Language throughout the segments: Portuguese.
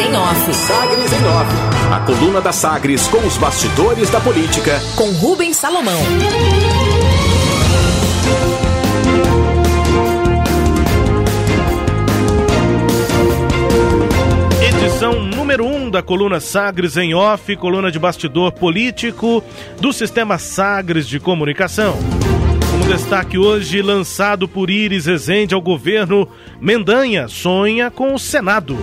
em Off. Sagres em Off. A coluna da Sagres com os bastidores da política. Com Rubens Salomão. edição número 1 um da coluna Sagres em Off, coluna de bastidor político do sistema Sagres de comunicação. Como destaque hoje, lançado por Iris Rezende ao governo, Mendanha sonha com o Senado.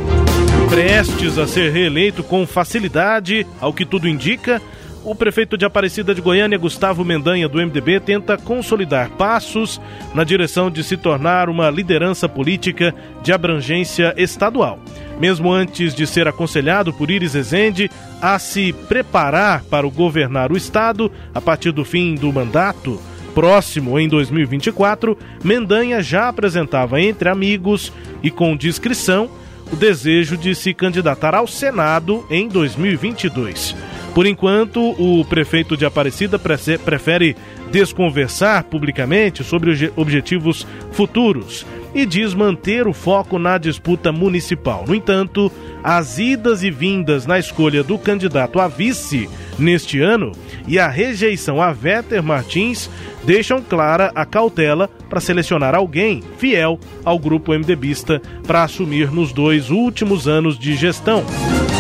Prestes a ser reeleito com facilidade, ao que tudo indica, o prefeito de Aparecida de Goiânia, Gustavo Mendanha, do MDB, tenta consolidar passos na direção de se tornar uma liderança política de abrangência estadual. Mesmo antes de ser aconselhado por Iris Ezende a se preparar para governar o Estado a partir do fim do mandato, próximo em 2024, Mendanha já apresentava entre amigos e com discrição o desejo de se candidatar ao Senado em 2022. Por enquanto, o prefeito de Aparecida prefere desconversar publicamente sobre objetivos futuros e diz manter o foco na disputa municipal. No entanto, as idas e vindas na escolha do candidato a vice neste ano e a rejeição a Véter Martins deixam clara a cautela para selecionar alguém fiel ao grupo MDBista para assumir nos dois últimos anos de gestão.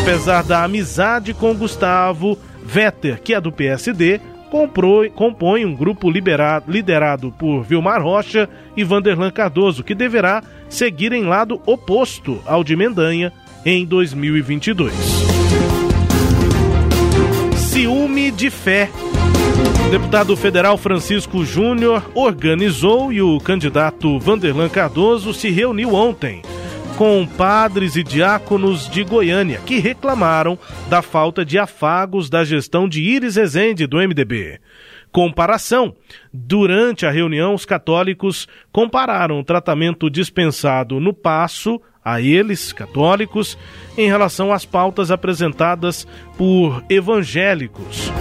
Apesar da amizade com Gustavo Vetter, que é do PSD, comprou, compõe um grupo liberado, liderado por Vilmar Rocha e Vanderlan Cardoso, que deverá seguir em lado oposto ao de Mendanha em 2022. Ciúme de fé. O deputado federal Francisco Júnior organizou e o candidato Vanderlan Cardoso se reuniu ontem com padres e diáconos de Goiânia que reclamaram da falta de afagos da gestão de Iris Rezende do MDB. Comparação. Durante a reunião, os católicos compararam o tratamento dispensado no passo a eles, católicos, em relação às pautas apresentadas por evangélicos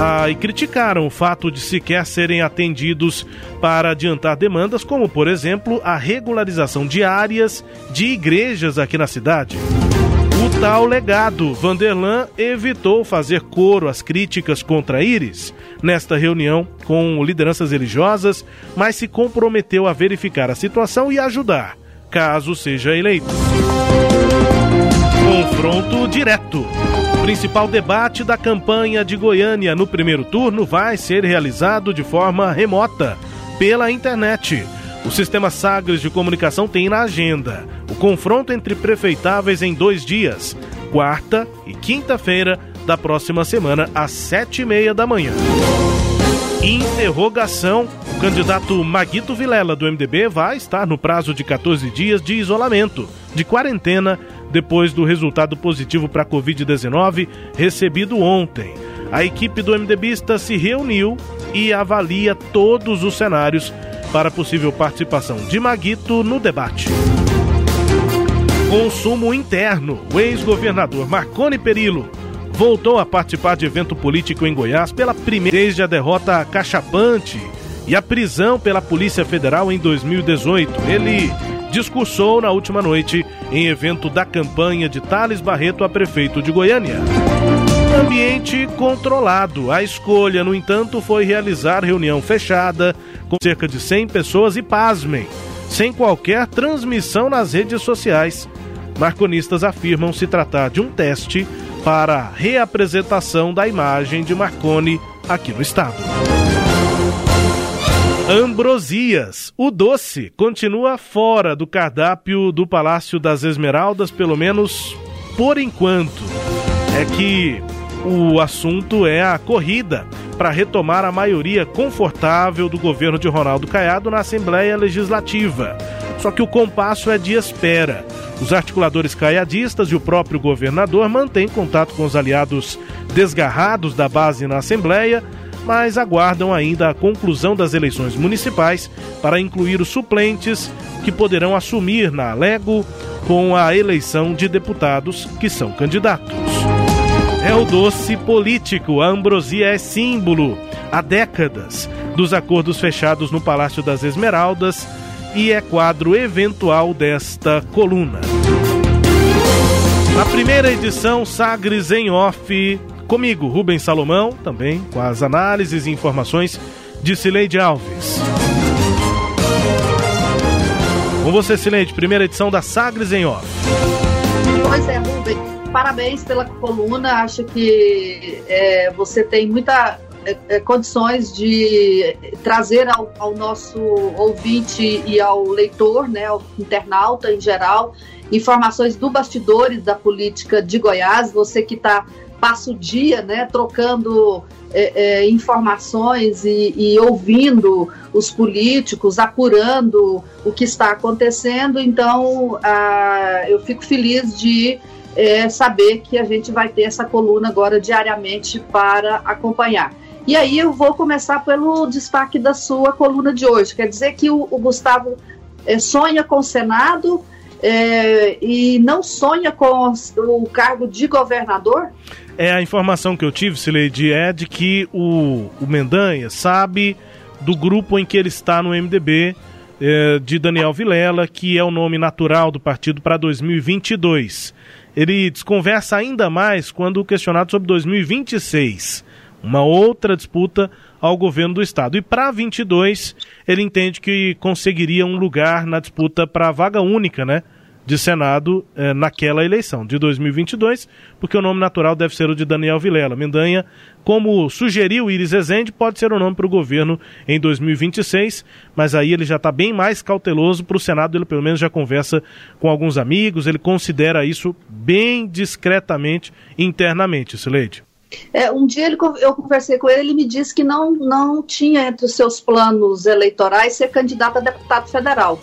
ah, e criticaram o fato de sequer serem atendidos para adiantar demandas, como, por exemplo, a regularização de áreas de igrejas aqui na cidade. O tal legado, Vanderlan evitou fazer coro às críticas contra Iris nesta reunião com lideranças religiosas, mas se comprometeu a verificar a situação e ajudar, caso seja eleito. Confronto direto principal debate da campanha de Goiânia no primeiro turno vai ser realizado de forma remota, pela internet. O sistema Sagres de comunicação tem na agenda o confronto entre prefeitáveis em dois dias, quarta e quinta-feira da próxima semana, às sete e meia da manhã. Interrogação: o candidato Maguito Vilela, do MDB, vai estar no prazo de 14 dias de isolamento, de quarentena depois do resultado positivo para a Covid-19 recebido ontem. A equipe do MDBista se reuniu e avalia todos os cenários para possível participação de Maguito no debate. Consumo interno. O ex-governador Marconi Perillo voltou a participar de evento político em Goiás pela primeira desde a derrota cachapante e a prisão pela Polícia Federal em 2018. Ele discursou na última noite em evento da campanha de Thales Barreto a prefeito de Goiânia. Ambiente controlado. A escolha, no entanto, foi realizar reunião fechada com cerca de 100 pessoas e pasmem, sem qualquer transmissão nas redes sociais. Marconistas afirmam se tratar de um teste para a reapresentação da imagem de Marconi aqui no estado. Ambrosias. O doce continua fora do cardápio do Palácio das Esmeraldas, pelo menos por enquanto. É que o assunto é a corrida para retomar a maioria confortável do governo de Ronaldo Caiado na Assembleia Legislativa. Só que o compasso é de espera. Os articuladores caiadistas e o próprio governador mantêm contato com os aliados desgarrados da base na Assembleia mas aguardam ainda a conclusão das eleições municipais para incluir os suplentes que poderão assumir na Alego com a eleição de deputados que são candidatos. É o doce político, a ambrosia é símbolo há décadas dos acordos fechados no Palácio das Esmeraldas e é quadro eventual desta coluna. Na Primeira edição Sagres em Off. Comigo, Rubens Salomão, também com as análises e informações de Cileide Alves. Com você, Cileide, primeira edição da Sagres em Off. Pois é, Rubens, parabéns pela coluna. Acho que é, você tem muita é, é, condições de trazer ao, ao, nosso ouvinte e ao leitor, né, ao internauta em geral, informações do bastidores da política de Goiás. Você que está passa o dia, né, trocando é, é, informações e, e, ouvindo os políticos, apurando o que está acontecendo. Então, eu fico feliz de é, saber que a gente vai ter essa coluna agora diariamente para acompanhar. E aí eu vou começar pelo destaque da sua coluna de hoje. Quer dizer que o, o Gustavo é, sonha com o Senado é, e não sonha com o cargo de governador? É a informação que eu tive, Sileide, é de que o, o Mendanha sabe do grupo em que ele está no MDB, é, de Daniel Vilela, que é o nome natural do partido para 2022. Ele desconversa ainda mais quando questionado sobre 2026 uma outra disputa ao governo do estado. E para 22, ele entende que conseguiria um lugar na disputa para a vaga única, né? De Senado eh, naquela eleição de 2022, porque o nome natural deve ser o de Daniel Vilela. Mendanha, como sugeriu Iris Rezende, pode ser o nome para o governo em 2026, mas aí ele já está bem mais cauteloso para o Senado, ele pelo menos já conversa com alguns amigos, ele considera isso bem discretamente internamente, Sileide. É, um dia ele, eu conversei com ele, ele me disse que não, não tinha entre os seus planos eleitorais ser candidato a deputado federal.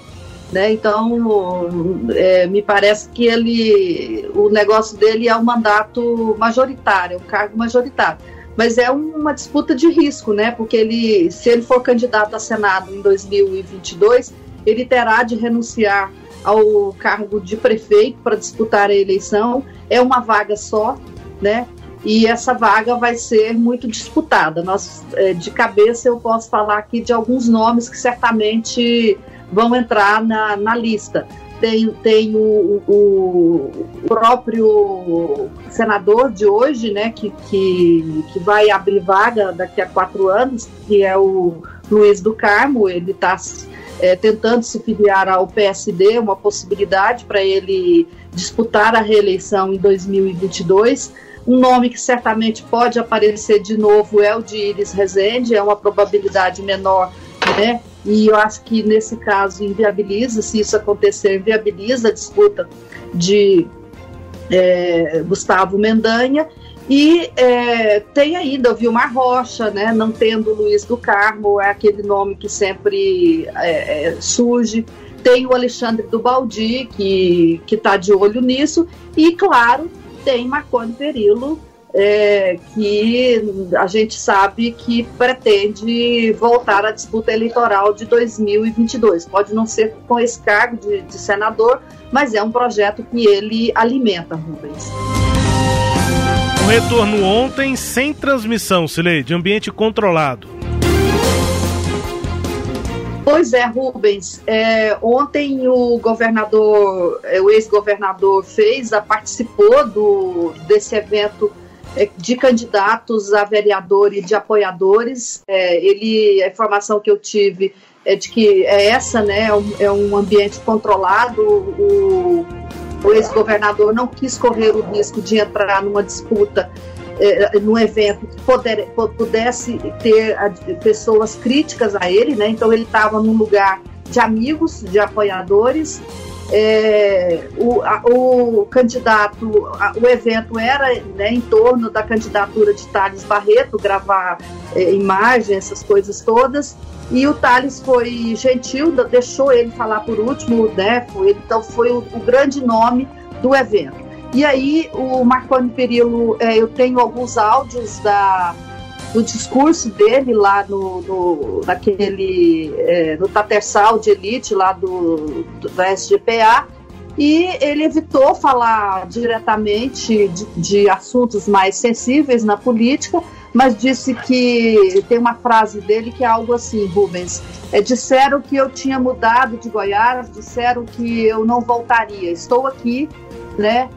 Né? Então, é, me parece que ele, o negócio dele é um mandato majoritário, um cargo majoritário. Mas é uma disputa de risco, né? Porque ele, se ele for candidato a Senado em 2022, ele terá de renunciar ao cargo de prefeito para disputar a eleição. É uma vaga só, né? e essa vaga vai ser muito disputada. Nós, é, de cabeça, eu posso falar aqui de alguns nomes que certamente vão entrar na, na lista. Tem, tem o, o, próprio senador de hoje, né, que, que, que vai abrir vaga daqui a quatro anos, que é o Luiz do Carmo. Ele está é, tentando se filiar ao PSD, uma possibilidade para ele disputar a reeleição em 2022 um nome que certamente pode aparecer de novo é o de Iris Rezende, é uma probabilidade menor, né? E eu acho que nesse caso inviabiliza, se isso acontecer, inviabiliza a disputa de é, Gustavo Mendanha. E é, tem ainda o Vilmar Rocha, né? não tendo Luiz do Carmo, é aquele nome que sempre é, é surge. Tem o Alexandre do Baldi, que está de olho nisso. E, claro, tem Marconi Perillo, é, que a gente sabe que pretende voltar à disputa eleitoral de 2022. Pode não ser com esse cargo de, de senador, mas é um projeto que ele alimenta, Rubens. O retorno ontem sem transmissão, Silei, de ambiente controlado. Pois é, Rubens. É, ontem o governador, é, o ex-governador fez, participou do, desse evento de candidatos a vereador e de apoiadores. É, ele, a informação que eu tive é de que é essa, né? É um, é ambiente controlado. O, o ex-governador não quis correr o risco de entrar numa disputa é, num evento que poder, pudesse ter pessoas críticas a ele, né? Então ele estava num lugar de amigos, de apoiadores. É, o, a, o, candidato, a, o evento era né, em torno da candidatura de Thales Barreto, gravar é, imagens, essas coisas todas. E o Thales foi gentil, deixou ele falar por último, né? Foi, então foi o, o grande nome do evento. E aí, o Marconi Perillo, é, eu tenho alguns áudios da, do discurso dele lá no, no naquele, é, no Tatersal de Elite, lá do, do, da SGPA, e ele evitou falar diretamente de, de, assuntos mais sensíveis na política, mas disse que tem uma frase dele que é algo assim, Rubens. É, disseram que eu tinha mudado de Goiás, disseram que eu não voltaria. Estou aqui, né?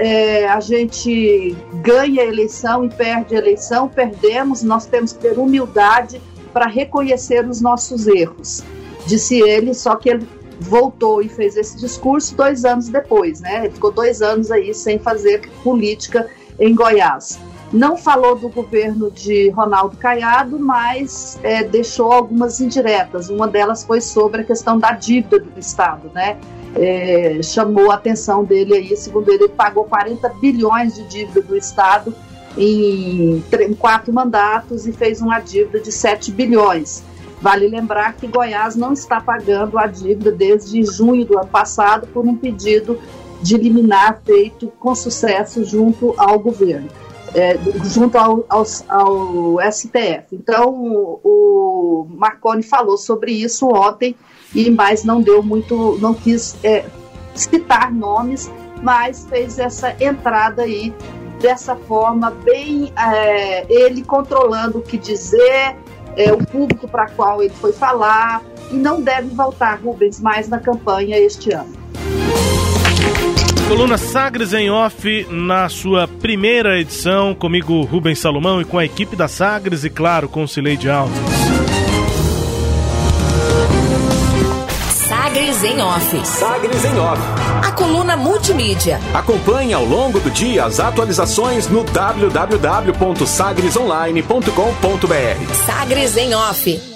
É, a gente ganha a eleição e perde a eleição, perdemos, nós temos que ter humildade para reconhecer os nossos erros. Disse ele, só que ele voltou e fez esse discurso dois anos depois, né? Ele ficou dois anos aí sem fazer política em Goiás. Não falou do governo de Ronaldo Caiado, mas é, deixou algumas indiretas. Uma delas foi sobre a questão da dívida do Estado, né? É, chamou a atenção dele aí, segundo ele, ele pagou 40 bilhões de dívida do Estado em, em quatro mandatos e fez uma dívida de 7 bilhões. Vale lembrar que Goiás não está pagando a dívida desde junho do ano passado por um pedido de liminar feito com sucesso junto ao governo, é, junto ao, ao, ao, STF. Então, o Marconi falou sobre isso ontem e mais não deu muito, não quis é, citar nomes, mas fez essa entrada aí dessa forma, bem é, ele controlando o que dizer, é, o público para qual ele foi falar, e não deve voltar, Rubens, mais na campanha este ano. Coluna Sagres em Off, na sua primeira edição, comigo Rubens Salomão e com a equipe da Sagres e, claro, com o Cileide Alves. Sagres em Off. Sagres em Off. A coluna multimídia. Acompanhe ao longo do dia as atualizações no www.sagresonline.com.br. Sagres em Off